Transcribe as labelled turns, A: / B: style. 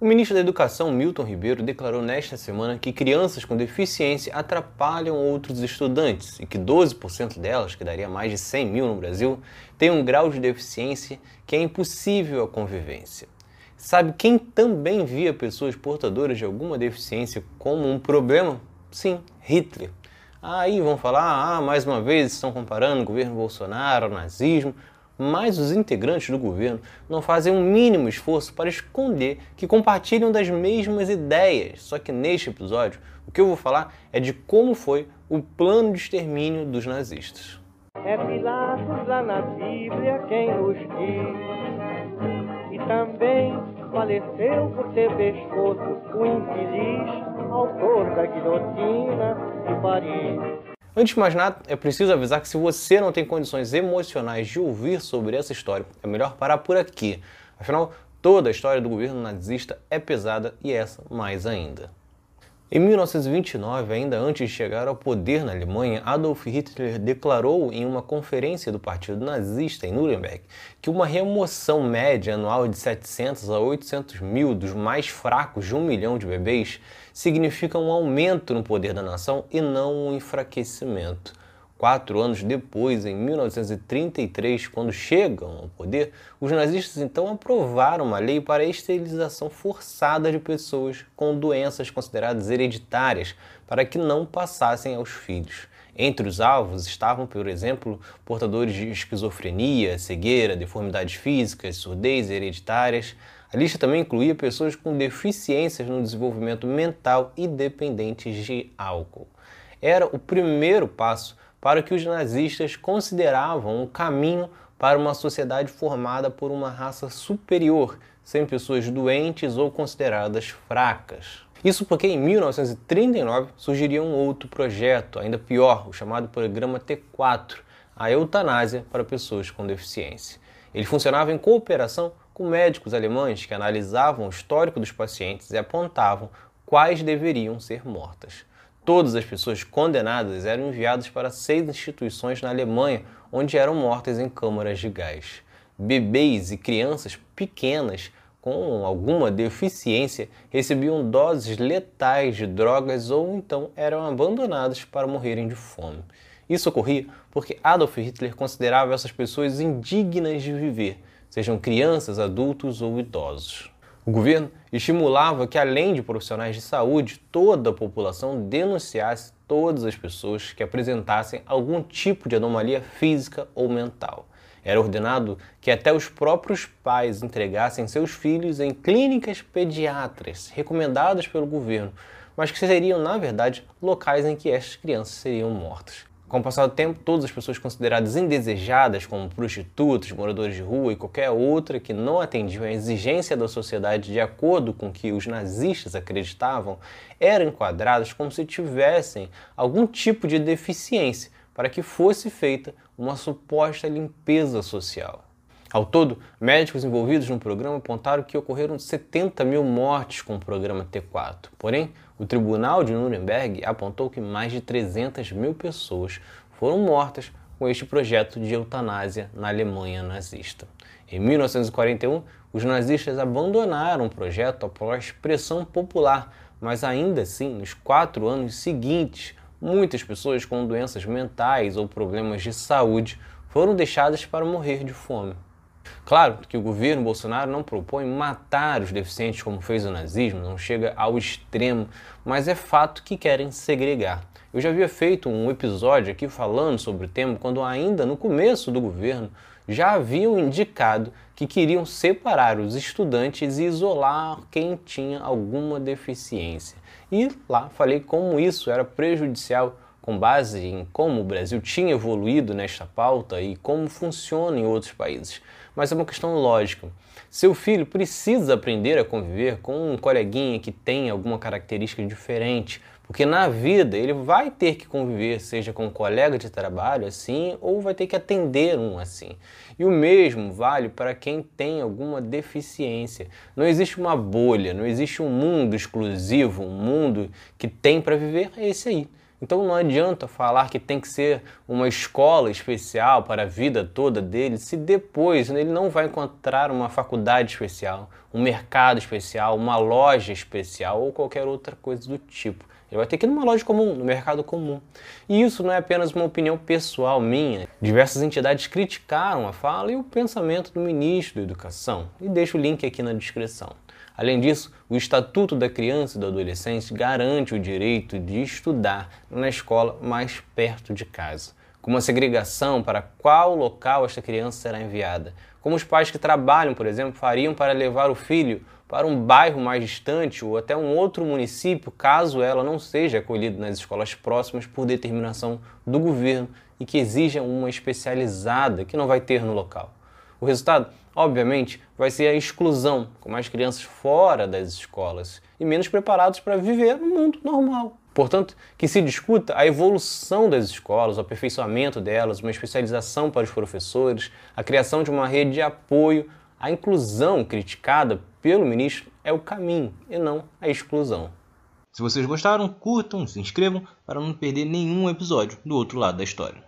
A: O ministro da Educação, Milton Ribeiro, declarou nesta semana que crianças com deficiência atrapalham outros estudantes e que 12% delas, que daria mais de 100 mil no Brasil, têm um grau de deficiência que é impossível a convivência. Sabe quem também via pessoas portadoras de alguma deficiência como um problema? Sim, Hitler. Aí vão falar, ah, mais uma vez estão comparando o governo Bolsonaro ao nazismo mas os integrantes do governo não fazem um mínimo esforço para esconder que compartilham das mesmas ideias. Só que neste episódio, o que eu vou falar é de como foi o plano de extermínio dos nazistas. É Pilatos lá na Bíblia quem nos diz, e também faleceu por ter pescoço o infeliz autor da guilhotina de Paris. Antes de mais nada, é preciso avisar que se você não tem condições emocionais de ouvir sobre essa história, é melhor parar por aqui. Afinal, toda a história do governo nazista é pesada e essa mais ainda. Em 1929, ainda antes de chegar ao poder na Alemanha, Adolf Hitler declarou em uma conferência do Partido Nazista em Nuremberg que uma remoção média anual de 700 a 800 mil dos mais fracos de um milhão de bebês significa um aumento no poder da nação e não um enfraquecimento. Quatro anos depois, em 1933, quando chegam ao poder, os nazistas então aprovaram uma lei para a esterilização forçada de pessoas com doenças consideradas hereditárias para que não passassem aos filhos. Entre os alvos estavam, por exemplo, portadores de esquizofrenia, cegueira, deformidades físicas, surdez hereditárias. A lista também incluía pessoas com deficiências no desenvolvimento mental e dependentes de álcool. Era o primeiro passo para o que os nazistas consideravam um caminho para uma sociedade formada por uma raça superior, sem pessoas doentes ou consideradas fracas. Isso porque em 1939 surgiria um outro projeto, ainda pior, o chamado Programa T4, a eutanásia para pessoas com deficiência. Ele funcionava em cooperação com médicos alemães que analisavam o histórico dos pacientes e apontavam quais deveriam ser mortas. Todas as pessoas condenadas eram enviadas para seis instituições na Alemanha, onde eram mortas em câmaras de gás. Bebês e crianças pequenas com alguma deficiência recebiam doses letais de drogas ou então eram abandonadas para morrerem de fome. Isso ocorria porque Adolf Hitler considerava essas pessoas indignas de viver, sejam crianças, adultos ou idosos. O governo estimulava que, além de profissionais de saúde, toda a população denunciasse todas as pessoas que apresentassem algum tipo de anomalia física ou mental. Era ordenado que até os próprios pais entregassem seus filhos em clínicas pediátricas recomendadas pelo governo, mas que seriam, na verdade, locais em que estas crianças seriam mortas. Com o passar do tempo, todas as pessoas consideradas indesejadas, como prostitutas, moradores de rua e qualquer outra que não atendiam à exigência da sociedade de acordo com que os nazistas acreditavam, eram enquadradas como se tivessem algum tipo de deficiência para que fosse feita uma suposta limpeza social. Ao todo, médicos envolvidos no programa apontaram que ocorreram 70 mil mortes com o programa T4. Porém, o Tribunal de Nuremberg apontou que mais de 300 mil pessoas foram mortas com este projeto de eutanásia na Alemanha nazista. Em 1941, os nazistas abandonaram o projeto após pressão popular, mas ainda assim, nos quatro anos seguintes, muitas pessoas com doenças mentais ou problemas de saúde foram deixadas para morrer de fome. Claro que o governo Bolsonaro não propõe matar os deficientes como fez o nazismo, não chega ao extremo, mas é fato que querem segregar. Eu já havia feito um episódio aqui falando sobre o tema quando ainda no começo do governo já haviam indicado que queriam separar os estudantes e isolar quem tinha alguma deficiência. E lá falei como isso era prejudicial com base em como o Brasil tinha evoluído nesta pauta e como funciona em outros países. Mas é uma questão lógica. Seu filho precisa aprender a conviver com um coleguinha que tem alguma característica diferente, porque na vida ele vai ter que conviver, seja com um colega de trabalho assim, ou vai ter que atender um assim. E o mesmo vale para quem tem alguma deficiência. Não existe uma bolha, não existe um mundo exclusivo, um mundo que tem para viver, é esse aí. Então não adianta falar que tem que ser uma escola especial para a vida toda dele, se depois ele não vai encontrar uma faculdade especial, um mercado especial, uma loja especial ou qualquer outra coisa do tipo. Ele vai ter que ir numa loja comum, no mercado comum. E isso não é apenas uma opinião pessoal minha. Diversas entidades criticaram a fala e o pensamento do ministro da Educação. E deixo o link aqui na descrição. Além disso, o Estatuto da Criança e do Adolescente garante o direito de estudar na escola mais perto de casa, com uma segregação para qual local esta criança será enviada, como os pais que trabalham, por exemplo, fariam para levar o filho para um bairro mais distante ou até um outro município, caso ela não seja acolhida nas escolas próximas por determinação do governo e que exija uma especializada que não vai ter no local. O resultado, obviamente, vai ser a exclusão, com mais crianças fora das escolas e menos preparados para viver no mundo normal. Portanto, que se discuta a evolução das escolas, o aperfeiçoamento delas, uma especialização para os professores, a criação de uma rede de apoio. A inclusão criticada pelo ministro é o caminho e não a exclusão.
B: Se vocês gostaram, curtam, se inscrevam para não perder nenhum episódio do outro lado da história.